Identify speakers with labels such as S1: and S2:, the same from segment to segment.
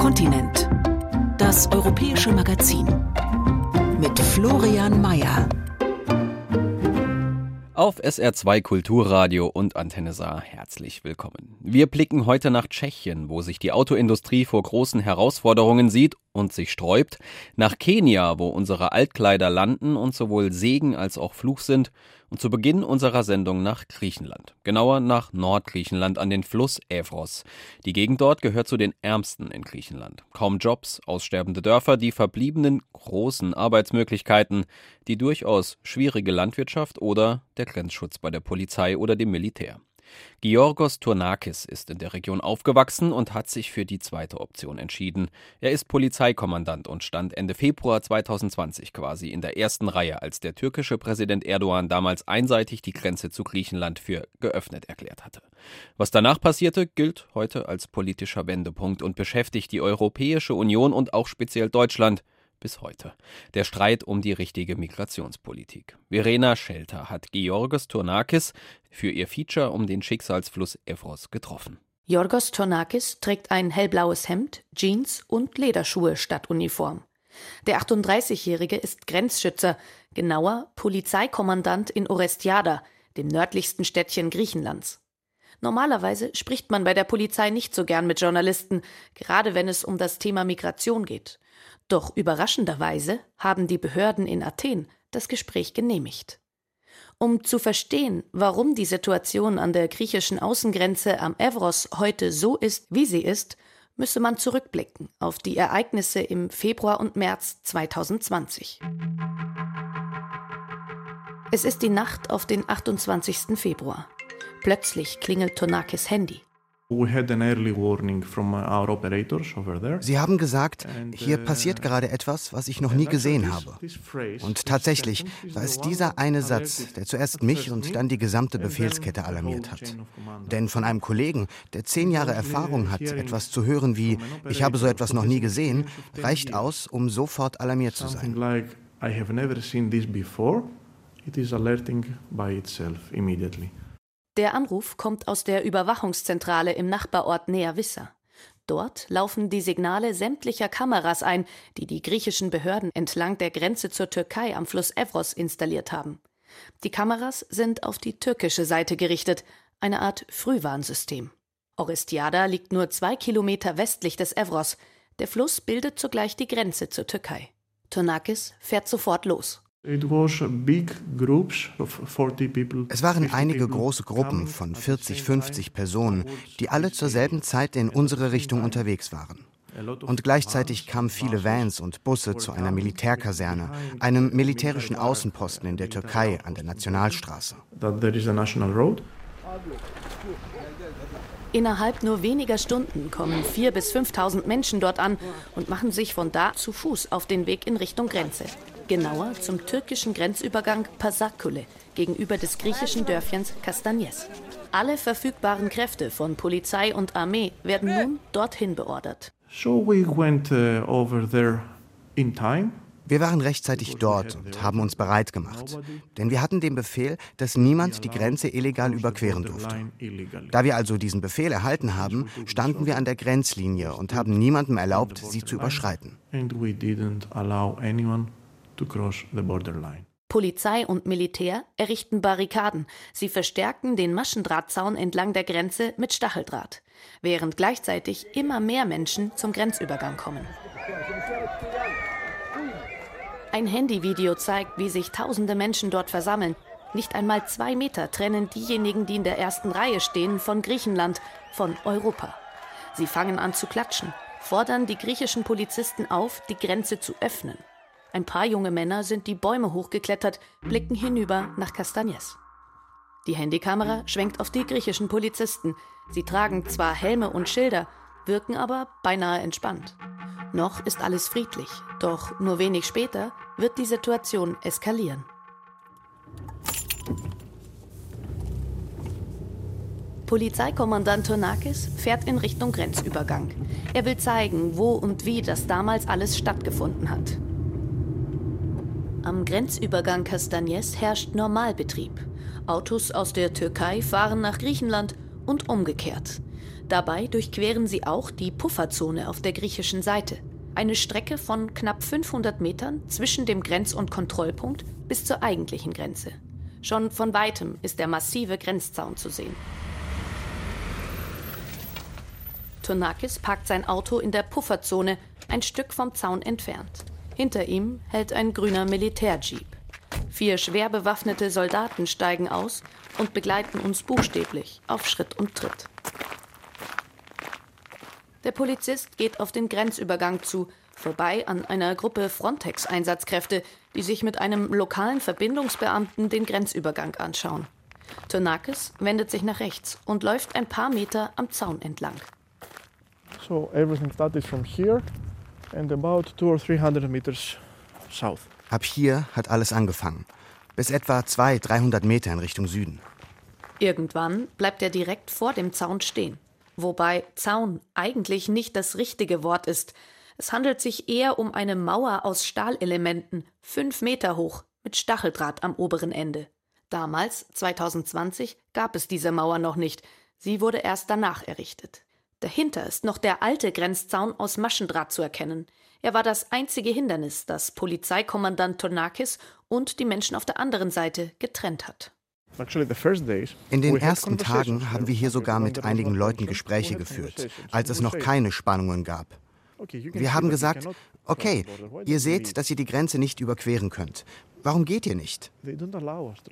S1: Kontinent. Das europäische Magazin. Mit Florian Mayer.
S2: Auf SR2 Kulturradio und Antenne Saar herzlich willkommen. Wir blicken heute nach Tschechien, wo sich die Autoindustrie vor großen Herausforderungen sieht und sich sträubt, nach Kenia, wo unsere Altkleider landen und sowohl Segen als auch Fluch sind, und zu Beginn unserer Sendung nach Griechenland, genauer nach Nordgriechenland an den Fluss Evros. Die Gegend dort gehört zu den ärmsten in Griechenland. Kaum Jobs, aussterbende Dörfer, die verbliebenen großen Arbeitsmöglichkeiten, die durchaus schwierige Landwirtschaft oder der Grenzschutz bei der Polizei oder dem Militär. Georgos Tournakis ist in der Region aufgewachsen und hat sich für die zweite Option entschieden. Er ist Polizeikommandant und stand Ende Februar 2020 quasi in der ersten Reihe, als der türkische Präsident Erdogan damals einseitig die Grenze zu Griechenland für geöffnet erklärt hatte. Was danach passierte, gilt heute als politischer Wendepunkt und beschäftigt die Europäische Union und auch speziell Deutschland bis heute. Der Streit um die richtige Migrationspolitik. Verena Schelter hat Georgos Tournakis für ihr Feature um den Schicksalsfluss Evros getroffen.
S3: Jorgos Tournakis trägt ein hellblaues Hemd, Jeans und Lederschuhe statt Uniform. Der 38-Jährige ist Grenzschützer, genauer Polizeikommandant in Orestiada, dem nördlichsten Städtchen Griechenlands. Normalerweise spricht man bei der Polizei nicht so gern mit Journalisten, gerade wenn es um das Thema Migration geht. Doch überraschenderweise haben die Behörden in Athen das Gespräch genehmigt. Um zu verstehen, warum die Situation an der griechischen Außengrenze am Evros heute so ist, wie sie ist, müsse man zurückblicken auf die Ereignisse im Februar und März 2020. Es ist die Nacht auf den 28. Februar. Plötzlich klingelt Tonakis Handy.
S4: Uh,
S5: Sie haben gesagt, hier uh, passiert gerade etwas, was ich noch nie gesehen habe. Und tatsächlich war es dieser eine Satz, der zuerst mich und dann die gesamte Befehlskette alarmiert hat. Denn von einem Kollegen, der zehn Jahre Erfahrung hat, etwas zu hören wie, ich habe so etwas noch nie gesehen, reicht aus, um sofort alarmiert zu sein.
S4: It is alerting by itself immediately.
S3: Der Anruf kommt aus der Überwachungszentrale im Nachbarort Nea-Wissa. Dort laufen die Signale sämtlicher Kameras ein, die die griechischen Behörden entlang der Grenze zur Türkei am Fluss Evros installiert haben. Die Kameras sind auf die türkische Seite gerichtet, eine Art Frühwarnsystem. Orestiada liegt nur zwei Kilometer westlich des Evros. Der Fluss bildet zugleich die Grenze zur Türkei. Tonakis fährt sofort los.
S5: Es waren einige große Gruppen von 40, 50 Personen, die alle zur selben Zeit in unsere Richtung unterwegs waren. Und gleichzeitig kamen viele Vans und Busse zu einer Militärkaserne, einem militärischen Außenposten in der Türkei an der Nationalstraße.
S3: Innerhalb nur weniger Stunden kommen 4.000 bis 5.000 Menschen dort an und machen sich von da zu Fuß auf den Weg in Richtung Grenze genauer zum türkischen Grenzübergang Pasakule gegenüber des griechischen Dörfchens Kastanyes. Alle verfügbaren Kräfte von Polizei und Armee werden nun dorthin beordert.
S4: So we went uh, over there in time.
S5: Wir waren rechtzeitig dort und haben uns bereit gemacht, denn wir hatten den Befehl, dass niemand die Grenze illegal überqueren durfte. Da wir also diesen Befehl erhalten haben, standen wir an der Grenzlinie und haben niemandem erlaubt, sie zu überschreiten. And we didn't allow
S3: anyone to cross the borderline. Polizei und Militär errichten Barrikaden. Sie verstärken den Maschendrahtzaun entlang der Grenze mit Stacheldraht, während gleichzeitig immer mehr Menschen zum Grenzübergang kommen. Ein Handyvideo zeigt, wie sich tausende Menschen dort versammeln. Nicht einmal zwei Meter trennen diejenigen, die in der ersten Reihe stehen, von Griechenland, von Europa. Sie fangen an zu klatschen, fordern die griechischen Polizisten auf, die Grenze zu öffnen. Ein paar junge Männer sind die Bäume hochgeklettert, blicken hinüber nach Castagnes. Die Handykamera schwenkt auf die griechischen Polizisten. Sie tragen zwar Helme und Schilder, wirken aber beinahe entspannt. Noch ist alles friedlich, doch nur wenig später wird die Situation eskalieren. Polizeikommandant Tonakis fährt in Richtung Grenzübergang. Er will zeigen, wo und wie das damals alles stattgefunden hat. Am Grenzübergang Castagnes herrscht Normalbetrieb. Autos aus der Türkei fahren nach Griechenland und umgekehrt. Dabei durchqueren sie auch die Pufferzone auf der griechischen Seite. Eine Strecke von knapp 500 Metern zwischen dem Grenz- und Kontrollpunkt bis zur eigentlichen Grenze. Schon von weitem ist der massive Grenzzaun zu sehen. Tonakis parkt sein Auto in der Pufferzone, ein Stück vom Zaun entfernt. Hinter ihm hält ein grüner Militärjeep. Vier schwer bewaffnete Soldaten steigen aus und begleiten uns buchstäblich auf Schritt und Tritt. Der Polizist geht auf den Grenzübergang zu, vorbei an einer Gruppe Frontex-Einsatzkräfte, die sich mit einem lokalen Verbindungsbeamten den Grenzübergang anschauen. Tonakis wendet sich nach rechts und läuft ein paar Meter am Zaun entlang.
S4: So everything started from here and about two or three hundred meters south.
S5: Ab hier hat alles angefangen. Bis etwa 200, 300 Meter in Richtung Süden.
S3: Irgendwann bleibt er direkt vor dem Zaun stehen. Wobei Zaun eigentlich nicht das richtige Wort ist. Es handelt sich eher um eine Mauer aus Stahlelementen, fünf Meter hoch, mit Stacheldraht am oberen Ende. Damals, 2020, gab es diese Mauer noch nicht. Sie wurde erst danach errichtet. Dahinter ist noch der alte Grenzzaun aus Maschendraht zu erkennen. Er war das einzige Hindernis, das Polizeikommandant Tonakis und die Menschen auf der anderen Seite getrennt hat.
S5: In den ersten Tagen haben wir hier sogar mit einigen Leuten Gespräche geführt, als es noch keine Spannungen gab. Wir haben gesagt, okay, ihr seht, dass ihr die Grenze nicht überqueren könnt. Warum geht ihr nicht?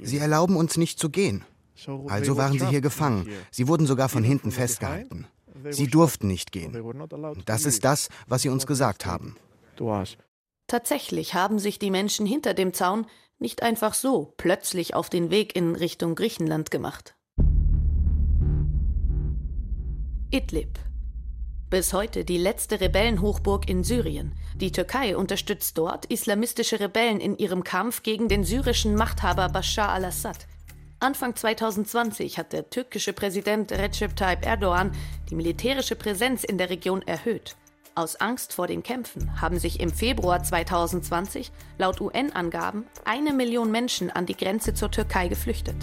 S5: Sie erlauben uns nicht zu gehen. Also waren sie hier gefangen. Sie wurden sogar von hinten festgehalten. Sie durften nicht gehen. Das ist das, was sie uns gesagt haben.
S3: Tatsächlich haben sich die Menschen hinter dem Zaun nicht einfach so plötzlich auf den Weg in Richtung Griechenland gemacht. Idlib. Bis heute die letzte Rebellenhochburg in Syrien. Die Türkei unterstützt dort islamistische Rebellen in ihrem Kampf gegen den syrischen Machthaber Bashar al-Assad. Anfang 2020 hat der türkische Präsident Recep Tayyip Erdogan die militärische Präsenz in der Region erhöht. Aus Angst vor den Kämpfen haben sich im Februar 2020 laut UN-Angaben eine Million Menschen an die Grenze zur Türkei geflüchtet.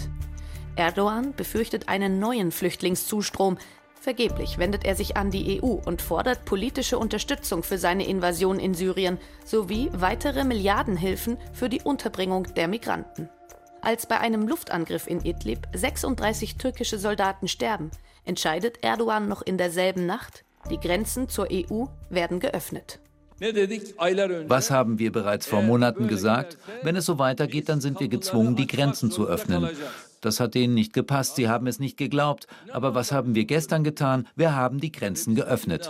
S3: Erdogan befürchtet einen neuen Flüchtlingszustrom. Vergeblich wendet er sich an die EU und fordert politische Unterstützung für seine Invasion in Syrien sowie weitere Milliardenhilfen für die Unterbringung der Migranten. Als bei einem Luftangriff in Idlib 36 türkische Soldaten sterben, entscheidet Erdogan noch in derselben Nacht, die Grenzen zur EU werden geöffnet.
S6: Was haben wir bereits vor Monaten gesagt? Wenn es so weitergeht, dann sind wir gezwungen, die Grenzen zu öffnen. Das hat denen nicht gepasst, sie haben es nicht geglaubt. Aber was haben wir gestern getan? Wir haben die Grenzen geöffnet.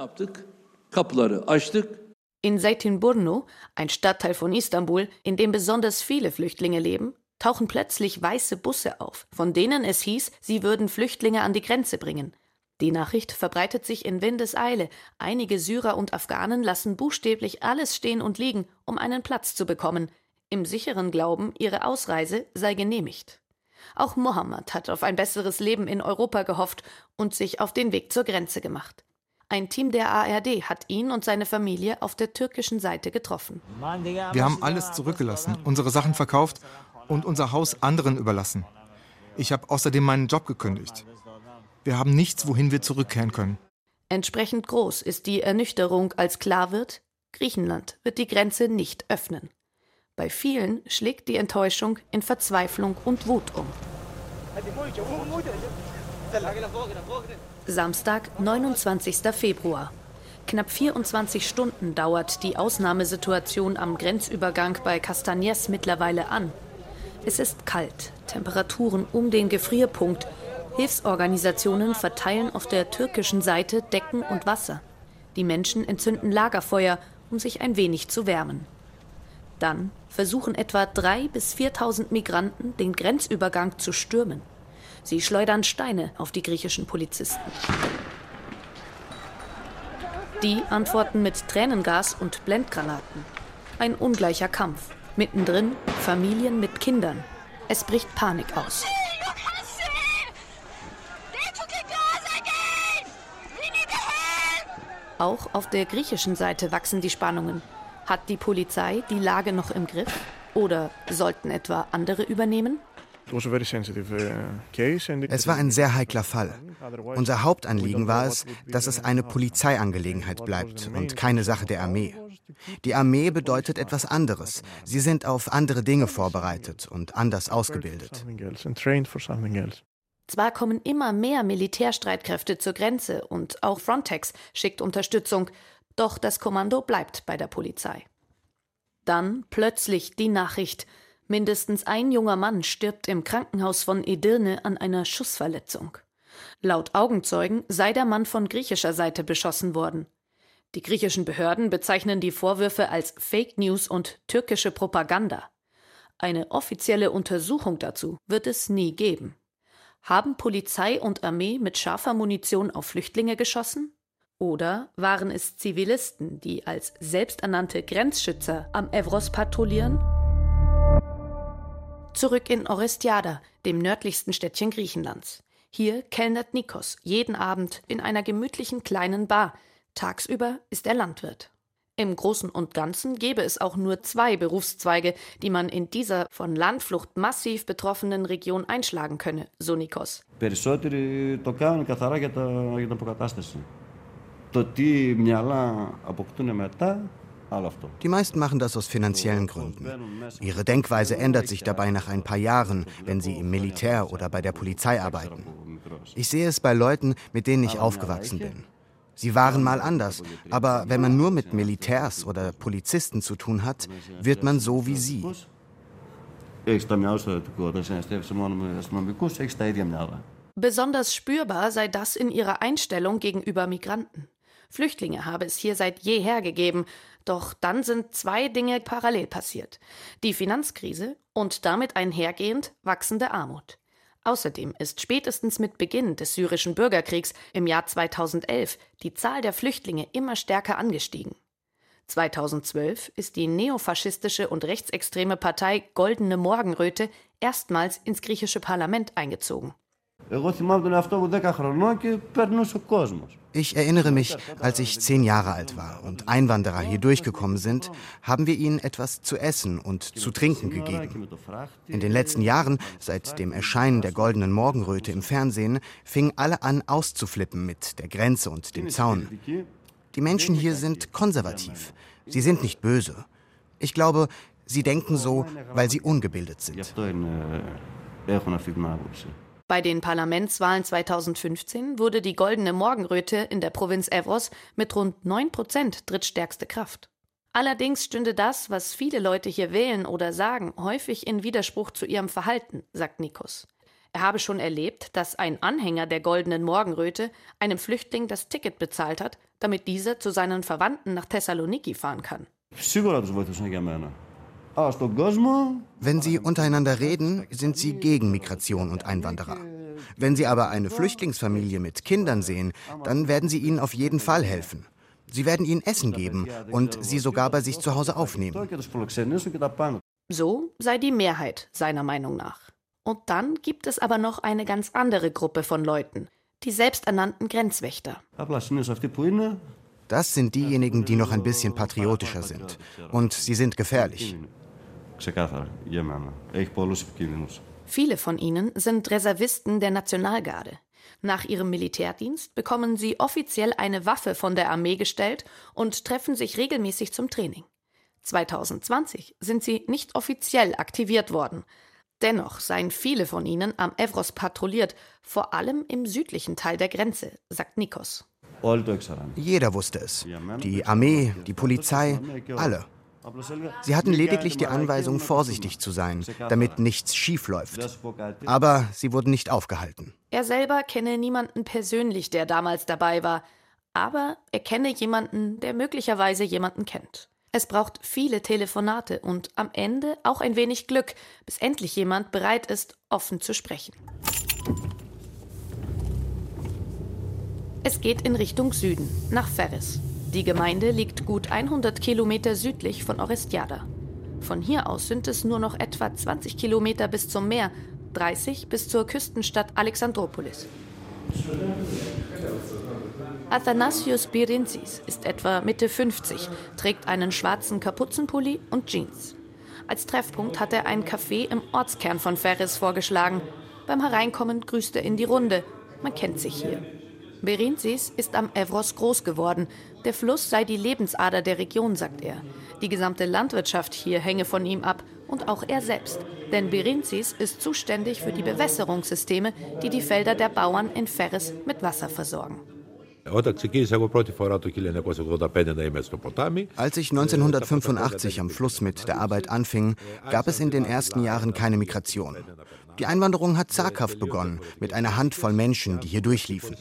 S3: In Zeytinburnu, ein Stadtteil von Istanbul, in dem besonders viele Flüchtlinge leben, tauchen plötzlich weiße Busse auf, von denen es hieß, sie würden Flüchtlinge an die Grenze bringen. Die Nachricht verbreitet sich in Windeseile. Einige Syrer und Afghanen lassen buchstäblich alles stehen und liegen, um einen Platz zu bekommen, im sicheren Glauben, ihre Ausreise sei genehmigt. Auch Mohammed hat auf ein besseres Leben in Europa gehofft und sich auf den Weg zur Grenze gemacht. Ein Team der ARD hat ihn und seine Familie auf der türkischen Seite getroffen.
S7: Wir haben alles zurückgelassen, unsere Sachen verkauft und unser Haus anderen überlassen. Ich habe außerdem meinen Job gekündigt. Wir haben nichts, wohin wir zurückkehren können.
S3: Entsprechend groß ist die Ernüchterung, als klar wird, Griechenland wird die Grenze nicht öffnen. Bei vielen schlägt die Enttäuschung in Verzweiflung und Wut um. Samstag, 29. Februar. Knapp 24 Stunden dauert die Ausnahmesituation am Grenzübergang bei Castagnes mittlerweile an. Es ist kalt, Temperaturen um den Gefrierpunkt. Hilfsorganisationen verteilen auf der türkischen Seite Decken und Wasser. Die Menschen entzünden Lagerfeuer, um sich ein wenig zu wärmen. Dann versuchen etwa 3.000 bis 4.000 Migranten, den Grenzübergang zu stürmen. Sie schleudern Steine auf die griechischen Polizisten. Die antworten mit Tränengas und Blendgranaten. Ein ungleicher Kampf. Mittendrin Familien mit Kindern. Es bricht Panik aus. Auch auf der griechischen Seite wachsen die Spannungen. Hat die Polizei die Lage noch im Griff? Oder sollten etwa andere übernehmen?
S5: Es war ein sehr heikler Fall. Unser Hauptanliegen war es, dass es eine Polizeiangelegenheit bleibt und keine Sache der Armee. Die Armee bedeutet etwas anderes. Sie sind auf andere Dinge vorbereitet und anders ausgebildet.
S3: Zwar kommen immer mehr Militärstreitkräfte zur Grenze und auch Frontex schickt Unterstützung, doch das Kommando bleibt bei der Polizei. Dann plötzlich die Nachricht, Mindestens ein junger Mann stirbt im Krankenhaus von Edirne an einer Schussverletzung. Laut Augenzeugen sei der Mann von griechischer Seite beschossen worden. Die griechischen Behörden bezeichnen die Vorwürfe als Fake News und türkische Propaganda. Eine offizielle Untersuchung dazu wird es nie geben. Haben Polizei und Armee mit scharfer Munition auf Flüchtlinge geschossen? Oder waren es Zivilisten, die als selbsternannte Grenzschützer am Evros patrouillieren? Zurück in Orestiada, dem nördlichsten Städtchen Griechenlands. Hier kellnert Nikos jeden Abend in einer gemütlichen kleinen Bar. Tagsüber ist er Landwirt. Im Großen und Ganzen gäbe es auch nur zwei Berufszweige, die man in dieser von Landflucht massiv betroffenen Region einschlagen könne, so Nikos. Περισσότεροι το κάνουν καθαρά για, τα, για την αποκατάσταση.
S5: Το τι μυαλά αποκτούν μετά die meisten machen das aus finanziellen Gründen. Ihre Denkweise ändert sich dabei nach ein paar Jahren, wenn sie im Militär oder bei der Polizei arbeiten. Ich sehe es bei Leuten, mit denen ich aufgewachsen bin. Sie waren mal anders, aber wenn man nur mit Militärs oder Polizisten zu tun hat, wird man so wie sie.
S3: Besonders spürbar sei das in ihrer Einstellung gegenüber Migranten. Flüchtlinge habe es hier seit jeher gegeben, doch dann sind zwei Dinge parallel passiert. Die Finanzkrise und damit einhergehend wachsende Armut. Außerdem ist spätestens mit Beginn des syrischen Bürgerkriegs im Jahr 2011 die Zahl der Flüchtlinge immer stärker angestiegen. 2012 ist die neofaschistische und rechtsextreme Partei Goldene Morgenröte erstmals ins griechische Parlament eingezogen.
S5: Ich erinnere mich, als ich zehn Jahre alt war und Einwanderer hier durchgekommen sind, haben wir ihnen etwas zu essen und zu trinken gegeben. In den letzten Jahren, seit dem Erscheinen der goldenen Morgenröte im Fernsehen, fingen alle an auszuflippen mit der Grenze und dem Zaun. Die Menschen hier sind konservativ. Sie sind nicht böse. Ich glaube, sie denken so, weil sie ungebildet sind.
S3: Bei den Parlamentswahlen 2015 wurde die Goldene Morgenröte in der Provinz Evros mit rund 9 Prozent drittstärkste Kraft. Allerdings stünde das, was viele Leute hier wählen oder sagen, häufig in Widerspruch zu ihrem Verhalten, sagt Nikos. Er habe schon erlebt, dass ein Anhänger der Goldenen Morgenröte einem Flüchtling das Ticket bezahlt hat, damit dieser zu seinen Verwandten nach Thessaloniki fahren kann.
S5: Wenn sie untereinander reden, sind sie gegen Migration und Einwanderer. Wenn sie aber eine Flüchtlingsfamilie mit Kindern sehen, dann werden sie ihnen auf jeden Fall helfen. Sie werden ihnen Essen geben und sie sogar bei sich zu Hause aufnehmen.
S3: So sei die Mehrheit seiner Meinung nach. Und dann gibt es aber noch eine ganz andere Gruppe von Leuten, die selbsternannten Grenzwächter.
S5: Das sind diejenigen, die noch ein bisschen patriotischer sind. Und sie sind gefährlich.
S3: Ξεκάθαρα για μένα. Έχει πολλούς επικίνδυνους. Viele von ihnen sind Reservisten der Nationalgarde. Nach ihrem Militärdienst bekommen sie offiziell eine Waffe von der Armee gestellt und treffen sich regelmäßig zum Training. 2020 sind sie nicht offiziell aktiviert worden. Dennoch seien viele von ihnen am Evros patrouilliert, vor allem im südlichen Teil der Grenze, sagt Nikos.
S5: Jeder wusste es. Die Armee, die Polizei, alle. Sie hatten lediglich die Anweisung, vorsichtig zu sein, damit nichts schief läuft. Aber sie wurden nicht aufgehalten.
S3: Er selber kenne niemanden persönlich, der damals dabei war, aber er kenne jemanden, der möglicherweise jemanden kennt. Es braucht viele Telefonate und am Ende auch ein wenig Glück, bis endlich jemand bereit ist, offen zu sprechen. Es geht in Richtung Süden, nach Ferris. Die Gemeinde liegt gut 100 Kilometer südlich von Orestiada. Von hier aus sind es nur noch etwa 20 Kilometer bis zum Meer, 30 bis zur Küstenstadt Alexandropolis. Athanasius Birinzis ist etwa Mitte 50, trägt einen schwarzen Kapuzenpulli und Jeans. Als Treffpunkt hat er ein Café im Ortskern von Ferris vorgeschlagen. Beim Hereinkommen grüßt er in die Runde. Man kennt sich hier. Berinzis ist am Evros groß geworden. Der Fluss sei die Lebensader der Region, sagt er. Die gesamte Landwirtschaft hier hänge von ihm ab und auch er selbst. Denn Berinzis ist zuständig für die Bewässerungssysteme, die die Felder der Bauern in Ferris mit Wasser versorgen.
S5: Als ich 1985 am Fluss mit der Arbeit anfing, gab es in den ersten Jahren keine Migration. Die Einwanderung hat zaghaft begonnen, mit einer Handvoll Menschen, die hier durchliefen.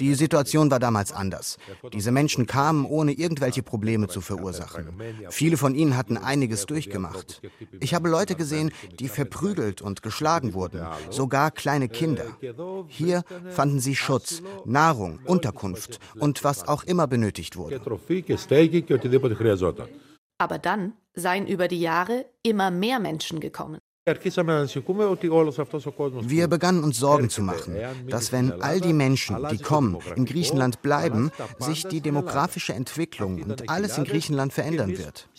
S5: Die Situation war damals anders. Diese Menschen kamen, ohne irgendwelche Probleme zu verursachen. Viele von ihnen hatten einiges durchgemacht. Ich habe Leute gesehen, die verprügelt und geschlagen wurden, sogar kleine Kinder. Hier fanden sie Schutz, Nahrung, Unterkunft und was auch immer benötigt wurde.
S3: Aber dann seien über die Jahre immer mehr Menschen gekommen.
S5: Wir begannen uns Sorgen zu machen, dass wenn all die Menschen, die kommen, in Griechenland bleiben, sich die demografische Entwicklung und alles in Griechenland verändern wird.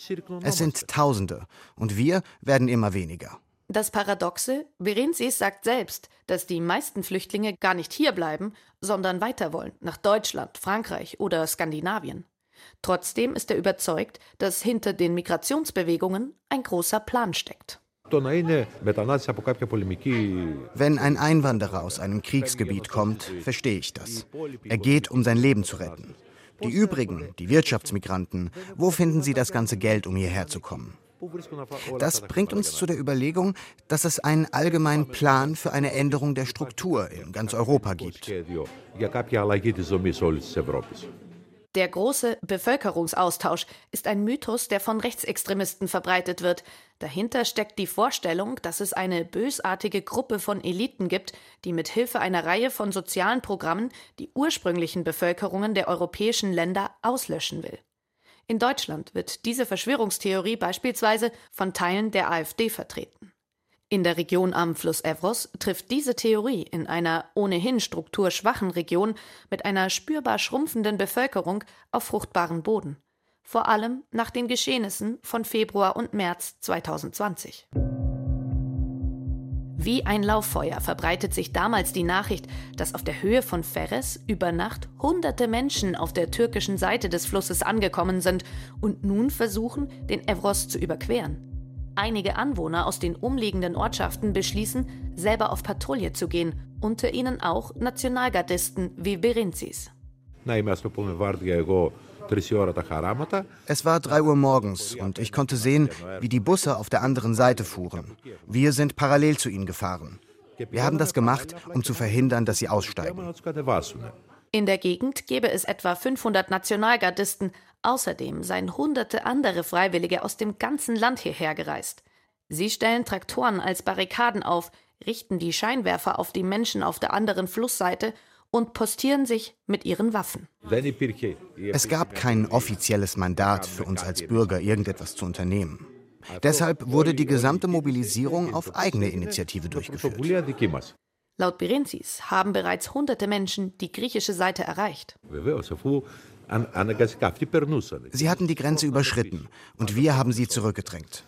S5: Es sind Tausende und wir werden immer weniger.
S3: Das Paradoxe, Berenzis sagt selbst, dass die meisten Flüchtlinge gar nicht hier bleiben, sondern weiter wollen, nach Deutschland, Frankreich oder Skandinavien. Trotzdem ist er überzeugt, dass hinter den Migrationsbewegungen ein großer Plan steckt.
S5: Wenn ein Einwanderer aus einem Kriegsgebiet kommt, verstehe ich das. Er geht, um sein Leben zu retten. Die übrigen, die Wirtschaftsmigranten, wo finden sie das ganze Geld, um hierher zu kommen? Das bringt uns zu der Überlegung, dass es einen allgemeinen Plan für eine Änderung der Struktur in ganz Europa gibt.
S3: Der große Bevölkerungsaustausch ist ein Mythos, der von Rechtsextremisten verbreitet wird. Dahinter steckt die Vorstellung, dass es eine bösartige Gruppe von Eliten gibt, die mit Hilfe einer Reihe von sozialen Programmen die ursprünglichen Bevölkerungen der europäischen Länder auslöschen will. In Deutschland wird diese Verschwörungstheorie beispielsweise von Teilen der AfD vertreten. In der Region am Fluss Evros trifft diese Theorie in einer ohnehin strukturschwachen Region mit einer spürbar schrumpfenden Bevölkerung auf fruchtbaren Boden. Vor allem nach den Geschehnissen von Februar und März 2020. Wie ein Lauffeuer verbreitet sich damals die Nachricht, dass auf der Höhe von Ferres über Nacht hunderte Menschen auf der türkischen Seite des Flusses angekommen sind und nun versuchen, den Evros zu überqueren. Einige Anwohner aus den umliegenden Ortschaften beschließen, selber auf Patrouille zu gehen, unter ihnen auch Nationalgardisten wie Berenzis.
S5: Es war 3 Uhr morgens und ich konnte sehen, wie die Busse auf der anderen Seite fuhren. Wir sind parallel zu ihnen gefahren. Wir haben das gemacht, um zu verhindern, dass sie aussteigen.
S3: In der Gegend gäbe es etwa 500 Nationalgardisten, Außerdem seien hunderte andere Freiwillige aus dem ganzen Land hierher gereist. Sie stellen Traktoren als Barrikaden auf, richten die Scheinwerfer auf die Menschen auf der anderen Flussseite und postieren sich mit ihren Waffen.
S5: Es gab kein offizielles Mandat für uns als Bürger, irgendetwas zu unternehmen. Deshalb wurde die gesamte Mobilisierung auf eigene Initiative durchgeführt.
S3: Laut Berenzis haben bereits hunderte Menschen die griechische Seite erreicht.
S5: Sie hatten die Grenze überschritten und wir haben sie zurückgedrängt.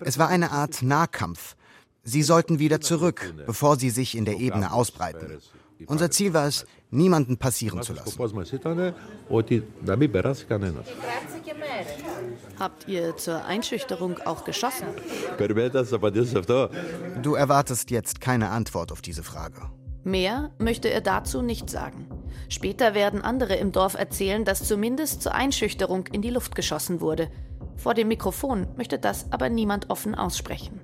S5: Es war eine Art Nahkampf. Sie sollten wieder zurück, bevor sie sich in der Ebene ausbreiten. Unser Ziel war es, niemanden passieren zu lassen.
S3: Habt ihr zur Einschüchterung auch geschossen?
S5: Du erwartest jetzt keine Antwort auf diese Frage.
S3: Mehr möchte er dazu nicht sagen. Später werden andere im Dorf erzählen, dass zumindest zur Einschüchterung in die Luft geschossen wurde. Vor dem Mikrofon möchte das aber niemand offen aussprechen.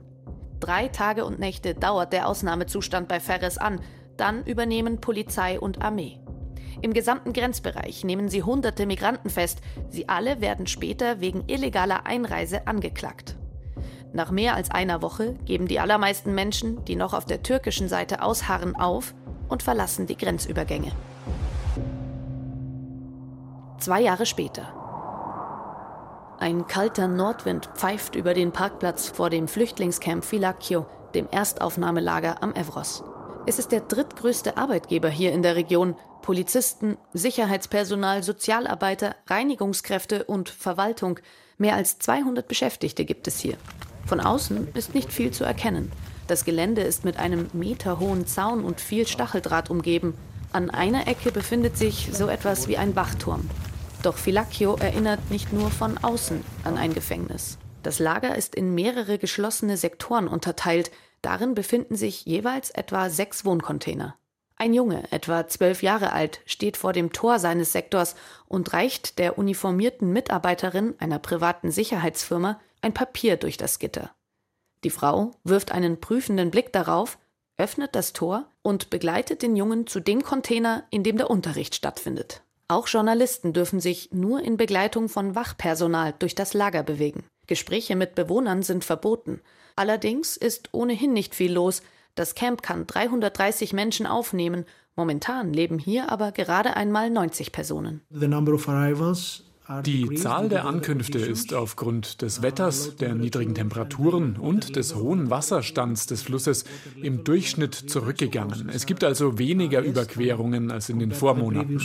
S3: Drei Tage und Nächte dauert der Ausnahmezustand bei Ferres an, dann übernehmen Polizei und Armee. Im gesamten Grenzbereich nehmen sie hunderte Migranten fest. Sie alle werden später wegen illegaler Einreise angeklagt. Nach mehr als einer Woche geben die allermeisten Menschen, die noch auf der türkischen Seite ausharren, auf und verlassen die Grenzübergänge. Zwei Jahre später. Ein kalter Nordwind pfeift über den Parkplatz vor dem Flüchtlingscamp Philakio, dem Erstaufnahmelager am Evros. Es ist der drittgrößte Arbeitgeber hier in der Region. Polizisten, Sicherheitspersonal, Sozialarbeiter, Reinigungskräfte und Verwaltung. Mehr als 200 Beschäftigte gibt es hier. Von außen ist nicht viel zu erkennen. Das Gelände ist mit einem meterhohen Zaun und viel Stacheldraht umgeben. An einer Ecke befindet sich so etwas wie ein Wachturm. Doch Filacchio erinnert nicht nur von außen an ein Gefängnis. Das Lager ist in mehrere geschlossene Sektoren unterteilt. Darin befinden sich jeweils etwa sechs Wohncontainer. Ein Junge, etwa zwölf Jahre alt, steht vor dem Tor seines Sektors und reicht der uniformierten Mitarbeiterin einer privaten Sicherheitsfirma ein Papier durch das Gitter. Die Frau wirft einen prüfenden Blick darauf, öffnet das Tor und begleitet den Jungen zu dem Container, in dem der Unterricht stattfindet. Auch Journalisten dürfen sich nur in Begleitung von Wachpersonal durch das Lager bewegen. Gespräche mit Bewohnern sind verboten. Allerdings ist ohnehin nicht viel los, das Camp kann 330 Menschen aufnehmen. Momentan leben hier aber gerade einmal 90 Personen.
S8: Die Zahl der Ankünfte ist aufgrund des Wetters, der niedrigen Temperaturen und des hohen Wasserstands des Flusses im Durchschnitt zurückgegangen. Es gibt also weniger Überquerungen als in den Vormonaten.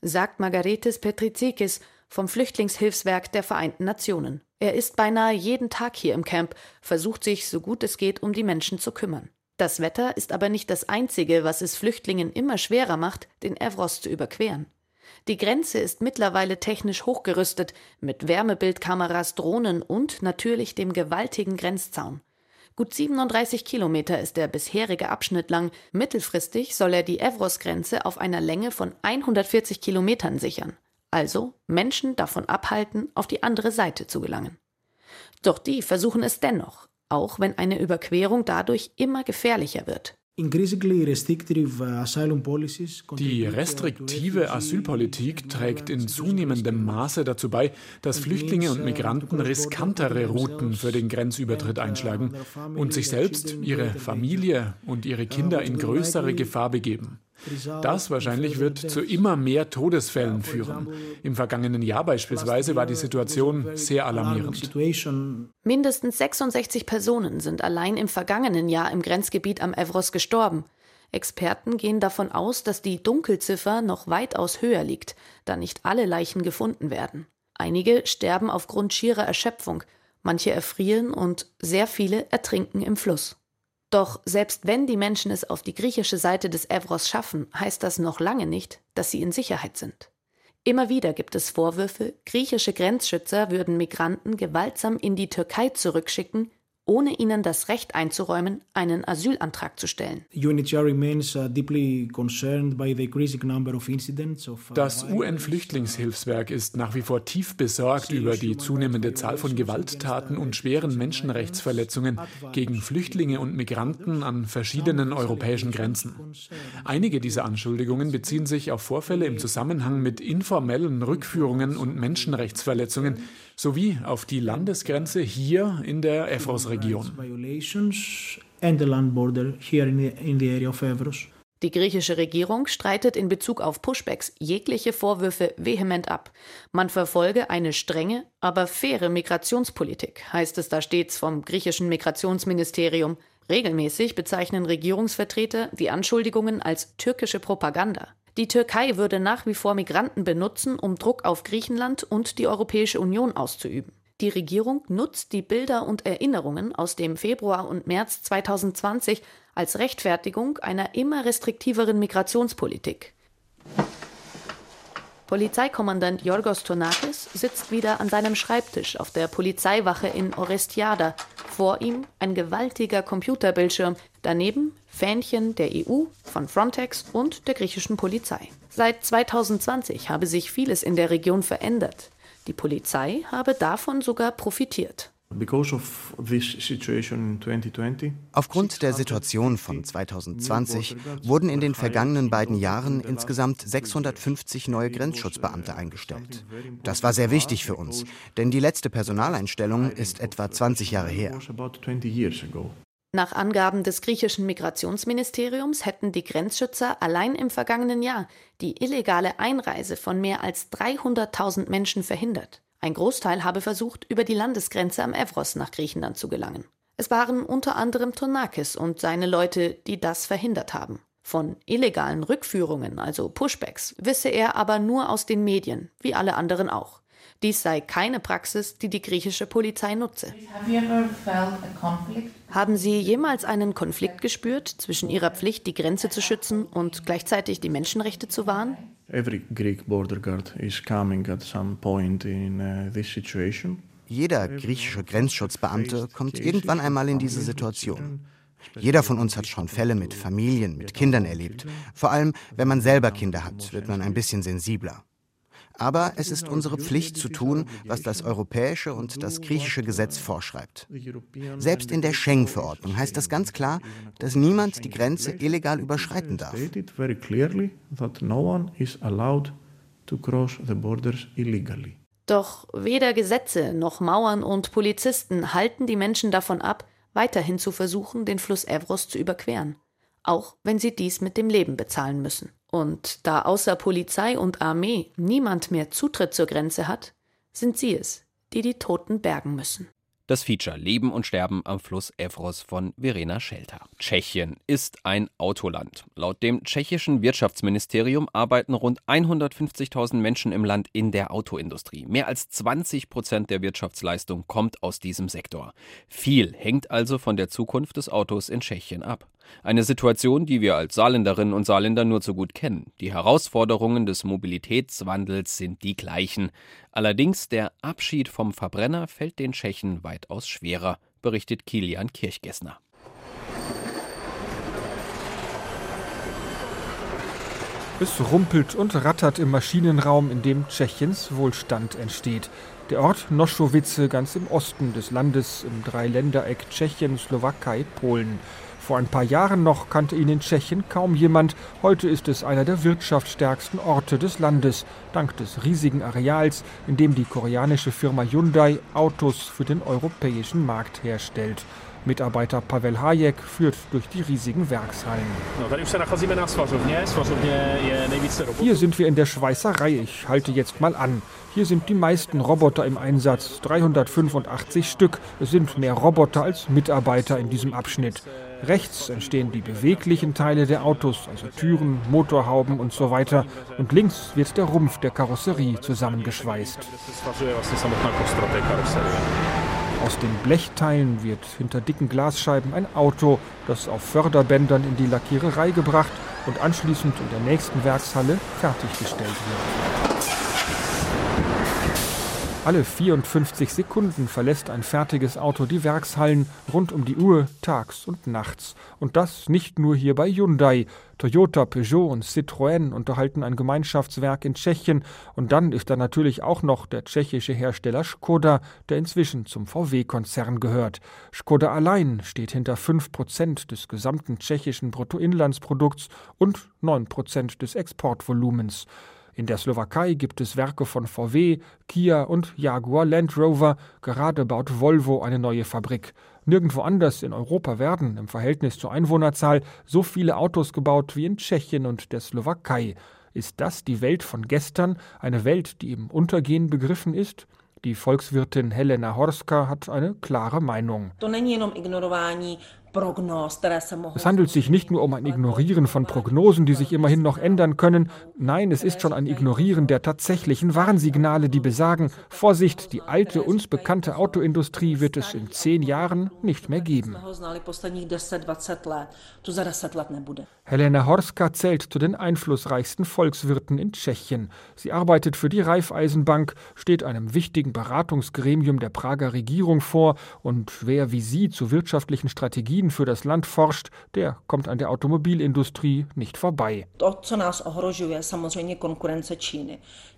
S3: Sagt Margaretis Petrizikis vom Flüchtlingshilfswerk der Vereinten Nationen. Er ist beinahe jeden Tag hier im Camp, versucht sich, so gut es geht, um die Menschen zu kümmern. Das Wetter ist aber nicht das Einzige, was es Flüchtlingen immer schwerer macht, den Evros zu überqueren. Die Grenze ist mittlerweile technisch hochgerüstet, mit Wärmebildkameras, Drohnen und natürlich dem gewaltigen Grenzzaun. Gut 37 Kilometer ist der bisherige Abschnitt lang. Mittelfristig soll er die Evros-Grenze auf einer Länge von 140 Kilometern sichern also Menschen davon abhalten, auf die andere Seite zu gelangen. Doch die versuchen es dennoch, auch wenn eine Überquerung dadurch immer gefährlicher wird.
S8: Die restriktive Asylpolitik trägt in zunehmendem Maße dazu bei, dass Flüchtlinge und Migranten riskantere Routen für den Grenzübertritt einschlagen und sich selbst, ihre Familie und ihre Kinder in größere Gefahr begeben. Das wahrscheinlich wird zu immer mehr Todesfällen führen. Im vergangenen Jahr beispielsweise war die Situation sehr alarmierend.
S3: Mindestens 66 Personen sind allein im vergangenen Jahr im Grenzgebiet am Evros gestorben. Experten gehen davon aus, dass die Dunkelziffer noch weitaus höher liegt, da nicht alle Leichen gefunden werden. Einige sterben aufgrund schierer Erschöpfung, manche erfrieren und sehr viele ertrinken im Fluss. Doch selbst wenn die Menschen es auf die griechische Seite des Evros schaffen, heißt das noch lange nicht, dass sie in Sicherheit sind. Immer wieder gibt es Vorwürfe, griechische Grenzschützer würden Migranten gewaltsam in die Türkei zurückschicken, ohne ihnen das Recht einzuräumen, einen Asylantrag zu stellen. Uh,
S8: das UN-Flüchtlingshilfswerk ist nach wie vor tief besorgt über die zunehmende Zahl von Gewalttaten und schweren Menschenrechtsverletzungen gegen Flüchtlinge und Migranten an verschiedenen europäischen Grenzen. Einige dieser Anschuldigungen beziehen sich auf Vorfälle im Zusammenhang mit informellen Rückführungen und Menschenrechtsverletzungen sowie auf die Landesgrenze hier in der Evros-Region.
S3: Die griechische Regierung streitet in Bezug auf Pushbacks jegliche Vorwürfe vehement ab. Man verfolge eine strenge, aber faire Migrationspolitik, heißt es da stets vom griechischen Migrationsministerium. Regelmäßig bezeichnen Regierungsvertreter die Anschuldigungen als türkische Propaganda. Die Türkei würde nach wie vor Migranten benutzen, um Druck auf Griechenland und die Europäische Union auszuüben. Die Regierung nutzt die Bilder und Erinnerungen aus dem Februar und März 2020 als Rechtfertigung einer immer restriktiveren Migrationspolitik. Polizeikommandant Yorgos Tonakis sitzt wieder an seinem Schreibtisch auf der Polizeiwache in Orestiada. Vor ihm ein gewaltiger Computerbildschirm, daneben Fähnchen der EU, von Frontex und der griechischen Polizei. Seit 2020 habe sich vieles in der Region verändert. Die Polizei habe davon sogar profitiert.
S5: Aufgrund der Situation von 2020 wurden in den vergangenen beiden Jahren insgesamt 650 neue Grenzschutzbeamte eingestellt. Das war sehr wichtig für uns, denn die letzte Personaleinstellung ist etwa 20 Jahre her.
S3: Nach Angaben des griechischen Migrationsministeriums hätten die Grenzschützer allein im vergangenen Jahr die illegale Einreise von mehr als 300.000 Menschen verhindert. Ein Großteil habe versucht, über die Landesgrenze am Evros nach Griechenland zu gelangen. Es waren unter anderem Tonakis und seine Leute, die das verhindert haben. Von illegalen Rückführungen, also Pushbacks, wisse er aber nur aus den Medien, wie alle anderen auch. Dies sei keine Praxis, die die griechische Polizei nutze. Haben Sie jemals einen Konflikt gespürt zwischen Ihrer Pflicht, die Grenze zu schützen und gleichzeitig die Menschenrechte zu wahren?
S4: Every Greek border guard is coming at some point in uh.
S5: Jeder griechische Grenzschutzbeamte kommt irgendwann einmal in diese Situation. Jeder von uns hat schon Fälle mit Familien, mit Kindern erlebt. Vor allem, wenn man selber Kinder hat, wird man ein bisschen sensibler. Aber es ist unsere Pflicht zu tun, was das europäische und das griechische Gesetz vorschreibt. Selbst in der Schengen-Verordnung heißt das ganz klar, dass niemand die Grenze illegal überschreiten darf.
S3: Doch weder Gesetze noch Mauern und Polizisten halten die Menschen davon ab, weiterhin zu versuchen, den Fluss Evros zu überqueren, auch wenn sie dies mit dem Leben bezahlen müssen. Und da außer Polizei und Armee niemand mehr Zutritt zur Grenze hat, sind sie es, die die Toten bergen müssen.
S2: Das Feature Leben und Sterben am Fluss Evros von Verena Schelter. Tschechien ist ein Autoland. Laut dem tschechischen Wirtschaftsministerium arbeiten rund 150.000 Menschen im Land in der Autoindustrie. Mehr als 20 Prozent der Wirtschaftsleistung kommt aus diesem Sektor. Viel hängt also von der Zukunft des Autos in Tschechien ab. Eine Situation, die wir als Saarländerinnen und Saarländer nur zu gut kennen. Die Herausforderungen des Mobilitätswandels sind die gleichen. Allerdings der Abschied vom Verbrenner fällt den Tschechen weitaus schwerer, berichtet Kilian Kirchgessner.
S9: Es rumpelt und rattert im Maschinenraum, in dem Tschechiens Wohlstand entsteht. Der Ort Noschowice ganz im Osten des Landes im Dreiländereck Tschechien, Slowakei, Polen. Vor ein paar Jahren noch kannte ihn in Tschechien kaum jemand. Heute ist es einer der wirtschaftsstärksten Orte des Landes, dank des riesigen Areals, in dem die koreanische Firma Hyundai Autos für den europäischen Markt herstellt. Mitarbeiter Pavel Hayek führt durch die riesigen Werkshallen. Hier sind wir in der Schweißerei. Ich halte jetzt mal an. Hier sind die meisten Roboter im Einsatz, 385 Stück. Es sind mehr Roboter als Mitarbeiter in diesem Abschnitt. Rechts entstehen die beweglichen Teile der Autos, also Türen, Motorhauben und so weiter. Und links wird der Rumpf der Karosserie zusammengeschweißt. Aus den Blechteilen wird hinter dicken Glasscheiben ein Auto, das auf Förderbändern in die Lackiererei gebracht und anschließend in der nächsten Werkshalle fertiggestellt wird. Alle 54 Sekunden verlässt ein fertiges Auto die Werkshallen rund um die Uhr, tags und nachts. Und das nicht nur hier bei Hyundai. Toyota, Peugeot und Citroën unterhalten ein Gemeinschaftswerk in Tschechien. Und dann ist da natürlich auch noch der tschechische Hersteller Skoda, der inzwischen zum VW-Konzern gehört. Skoda allein steht hinter 5% des gesamten tschechischen Bruttoinlandsprodukts und 9% des Exportvolumens. In der Slowakei gibt es Werke von VW, Kia und Jaguar Land Rover. Gerade baut Volvo eine neue Fabrik. Nirgendwo anders in Europa werden im Verhältnis zur Einwohnerzahl so viele Autos gebaut wie in Tschechien und der Slowakei. Ist das die Welt von gestern, eine Welt, die im Untergehen begriffen ist? Die Volkswirtin Helena Horska hat eine klare Meinung. Es handelt sich nicht nur um ein Ignorieren von Prognosen, die sich immerhin noch ändern können. Nein, es ist schon ein Ignorieren der tatsächlichen Warnsignale, die besagen, Vorsicht, die alte, uns bekannte Autoindustrie wird es in zehn Jahren nicht mehr geben. Helena Horska zählt zu den einflussreichsten Volkswirten in Tschechien. Sie arbeitet für die Raiffeisenbank, steht einem wichtigen Beratungsgremium der Prager Regierung vor und wer wie sie zu wirtschaftlichen Strategien Strategien für das Land forscht, der kommt an der Automobilindustrie nicht vorbei.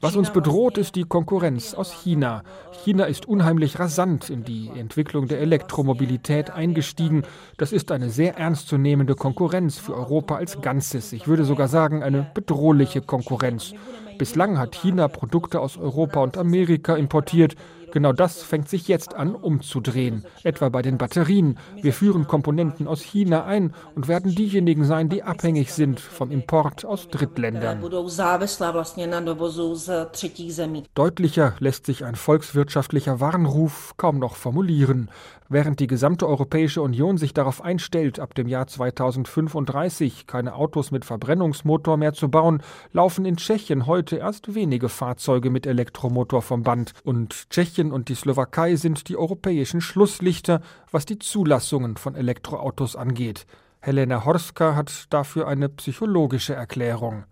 S9: Was uns bedroht, ist die Konkurrenz aus China. China ist unheimlich rasant in die Entwicklung der Elektromobilität eingestiegen. Das ist eine sehr ernstzunehmende Konkurrenz für Europa als Ganzes. Ich würde sogar sagen, eine bedrohliche Konkurrenz. Bislang hat China Produkte aus Europa und Amerika importiert. Genau das fängt sich jetzt an umzudrehen, etwa bei den Batterien. Wir führen Komponenten aus China ein und werden diejenigen sein, die abhängig sind vom Import aus Drittländern. Deutlicher lässt sich ein volkswirtschaftlicher Warnruf kaum noch formulieren. Während die gesamte Europäische Union sich darauf einstellt, ab dem Jahr 2035 keine Autos mit Verbrennungsmotor mehr zu bauen, laufen in Tschechien heute erst wenige Fahrzeuge mit Elektromotor vom Band. Und Tschechien und die Slowakei sind die europäischen Schlusslichter, was die Zulassungen von Elektroautos angeht. Helena Horska hat dafür eine psychologische Erklärung.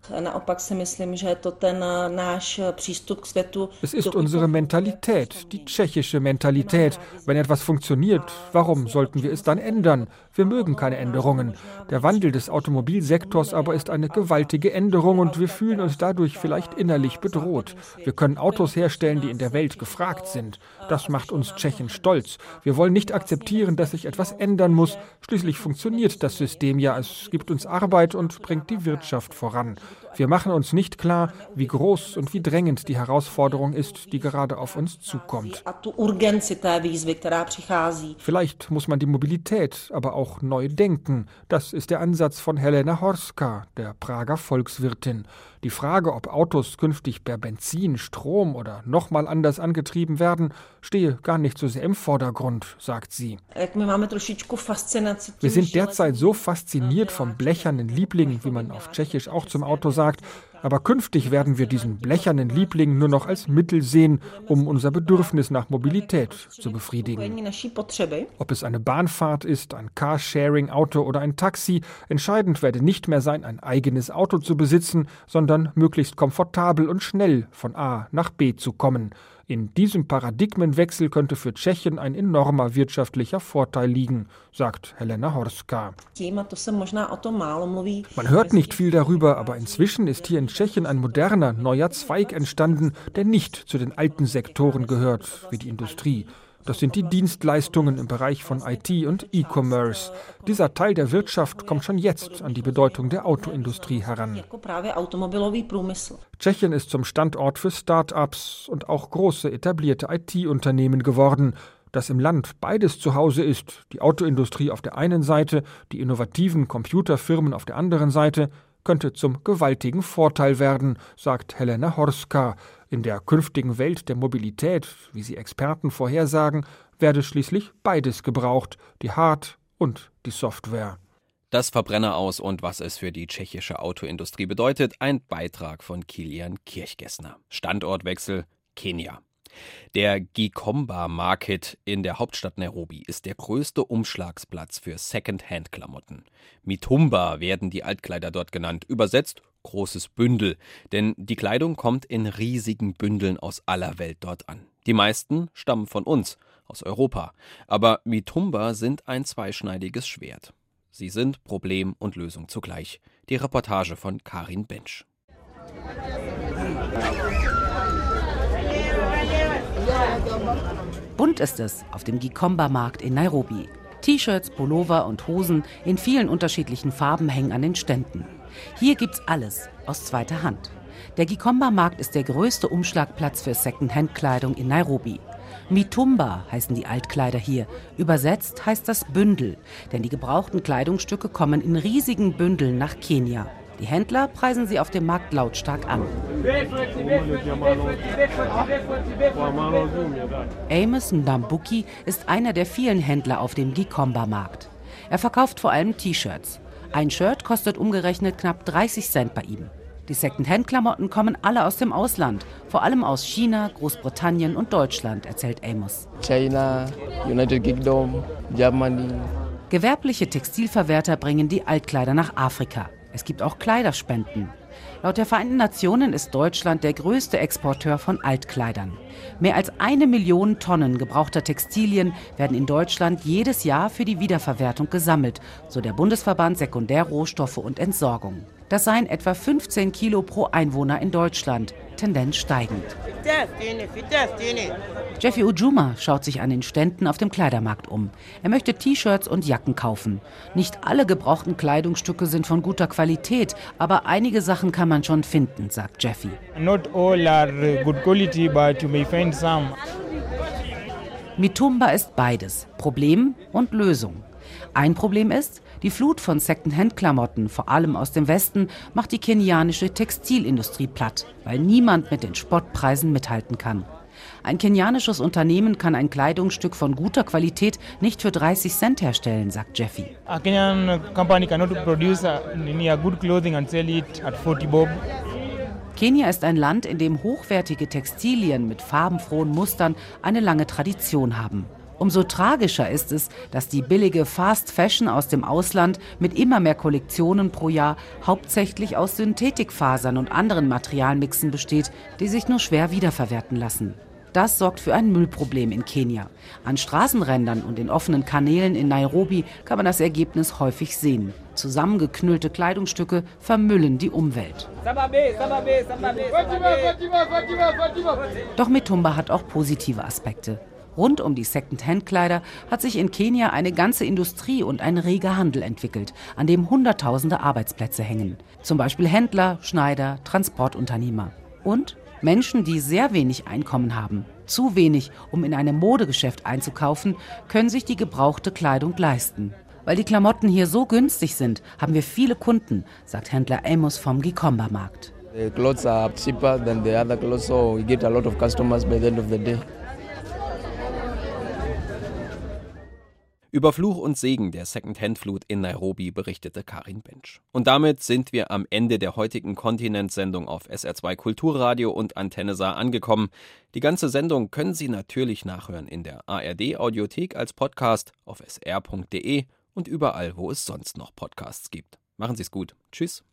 S9: Es ist unsere Mentalität, die tschechische Mentalität. Wenn etwas funktioniert, warum sollten wir es dann ändern? Wir mögen keine Änderungen. Der Wandel des Automobilsektors aber ist eine gewaltige Änderung und wir fühlen uns dadurch vielleicht innerlich bedroht. Wir können Autos herstellen, die in der Welt gefragt sind. Das macht uns Tschechen stolz. Wir wollen nicht akzeptieren, dass sich etwas ändern muss. Schließlich funktioniert das System ja. Es gibt uns Arbeit und bringt die Wirtschaft voran. Wir machen uns nicht klar, wie groß und wie drängend die Herausforderung ist, die gerade auf uns zukommt. Vielleicht muss man die Mobilität aber auch neu denken. Das ist der Ansatz von Helena Horska, der Prager Volkswirtin. Die Frage, ob Autos künftig per Benzin, Strom oder nochmal anders angetrieben werden, stehe gar nicht so sehr im Vordergrund, sagt sie. Wir sind derzeit so fasziniert vom blechernen Liebling, wie man auf Tschechisch auch zum Auto sagt, aber künftig werden wir diesen blechernen Liebling nur noch als Mittel sehen, um unser Bedürfnis nach Mobilität zu befriedigen. Ob es eine Bahnfahrt ist, ein Carsharing-Auto oder ein Taxi, entscheidend werde nicht mehr sein, ein eigenes Auto zu besitzen, sondern möglichst komfortabel und schnell von A nach B zu kommen. In diesem Paradigmenwechsel könnte für Tschechien ein enormer wirtschaftlicher Vorteil liegen, sagt Helena Horska. Man hört nicht viel darüber, aber inzwischen ist hier in Tschechien ein moderner, neuer Zweig entstanden, der nicht zu den alten Sektoren gehört, wie die Industrie. Das sind die Dienstleistungen im Bereich von IT und E-Commerce. Dieser Teil der Wirtschaft kommt schon jetzt an die Bedeutung der Autoindustrie heran. Tschechien ist zum Standort für Start-ups und auch große etablierte IT-Unternehmen geworden. Dass im Land beides zu Hause ist, die Autoindustrie auf der einen Seite, die innovativen Computerfirmen auf der anderen Seite, könnte zum gewaltigen Vorteil werden, sagt Helena Horska. In der künftigen Welt der Mobilität, wie sie Experten vorhersagen, werde schließlich beides gebraucht, die Hard- und die Software.
S2: Das Verbrenner aus und was es für die tschechische Autoindustrie bedeutet, ein Beitrag von Kilian Kirchgessner. Standortwechsel Kenia. Der Gikomba Market in der Hauptstadt Nairobi ist der größte Umschlagsplatz für Second-Hand-Klamotten. Mitumba werden die Altkleider dort genannt, übersetzt großes Bündel, denn die Kleidung kommt in riesigen Bündeln aus aller Welt dort an. Die meisten stammen von uns, aus Europa, aber Mitumba sind ein zweischneidiges Schwert. Sie sind Problem und Lösung zugleich. Die Reportage von Karin Bensch.
S10: Bunt ist es auf dem Gikomba-Markt in Nairobi. T-Shirts, Pullover und Hosen in vielen unterschiedlichen Farben hängen an den Ständen. Hier gibt's alles aus zweiter Hand. Der Gikomba-Markt ist der größte Umschlagplatz für Second-Hand-Kleidung in Nairobi. Mitumba heißen die Altkleider hier. Übersetzt heißt das Bündel, denn die gebrauchten Kleidungsstücke kommen in riesigen Bündeln nach Kenia. Die Händler preisen sie auf dem Markt lautstark an. Amos Ndambuki ist einer der vielen Händler auf dem Gikomba-Markt. Er verkauft vor allem T-Shirts. Ein Shirt kostet umgerechnet knapp 30 Cent bei ihm. Die Second-Hand-Klamotten kommen alle aus dem Ausland, vor allem aus China, Großbritannien und Deutschland, erzählt Amos. China, United Kingdom, Germany. Gewerbliche Textilverwerter bringen die Altkleider nach Afrika. Es gibt auch Kleiderspenden. Laut der Vereinten Nationen ist Deutschland der größte Exporteur von Altkleidern. Mehr als eine Million Tonnen gebrauchter Textilien werden in Deutschland jedes Jahr für die Wiederverwertung gesammelt, so der Bundesverband Sekundärrohstoffe und Entsorgung. Das seien etwa 15 Kilo pro Einwohner in Deutschland, Tendenz steigend. Jeffy Ujuma schaut sich an den Ständen auf dem Kleidermarkt um. Er möchte T-Shirts und Jacken kaufen. Nicht alle gebrauchten Kleidungsstücke sind von guter Qualität, aber einige Sachen kann man schon finden, sagt Jeffy. Not all are good quality, but you may find some. Mitumba ist beides, Problem und Lösung. Ein Problem ist, die Flut von Second-Hand-Klamotten, vor allem aus dem Westen, macht die kenianische Textilindustrie platt, weil niemand mit den Spottpreisen mithalten kann. Ein kenianisches Unternehmen kann ein Kleidungsstück von guter Qualität nicht für 30 Cent herstellen, sagt Jeffy. A Kenyan company cannot produce good clothing and sell it at 40 bob. Kenia ist ein Land, in dem hochwertige Textilien mit farbenfrohen Mustern eine lange Tradition haben. Umso tragischer ist es, dass die billige Fast Fashion aus dem Ausland mit immer mehr Kollektionen pro Jahr hauptsächlich aus Synthetikfasern und anderen Materialmixen besteht, die sich nur schwer wiederverwerten lassen. Das sorgt für ein Müllproblem in Kenia. An Straßenrändern und in offenen Kanälen in Nairobi kann man das Ergebnis häufig sehen. Zusammengeknüllte Kleidungsstücke vermüllen die Umwelt. Doch Mitumba hat auch positive Aspekte. Rund um die Second-Hand-Kleider hat sich in Kenia eine ganze Industrie und ein reger Handel entwickelt, an dem Hunderttausende Arbeitsplätze hängen. Zum Beispiel Händler, Schneider, Transportunternehmer. Und Menschen, die sehr wenig Einkommen haben, zu wenig, um in einem Modegeschäft einzukaufen, können sich die gebrauchte Kleidung leisten. Weil die Klamotten hier so günstig sind, haben wir viele Kunden, sagt Händler Amos vom Gikomba-Markt. The clothes are cheaper than the other clothes, so we get a lot of customers by the end of the day.
S2: Über Fluch und Segen der Second-Hand-Flut in Nairobi berichtete Karin Bench. Und damit sind wir am Ende der heutigen Kontinentsendung auf SR2 Kulturradio und Antenne Saar angekommen. Die ganze Sendung können Sie natürlich nachhören in der ARD Audiothek als Podcast auf sr.de und überall, wo es sonst noch Podcasts gibt. Machen Sie es gut. Tschüss.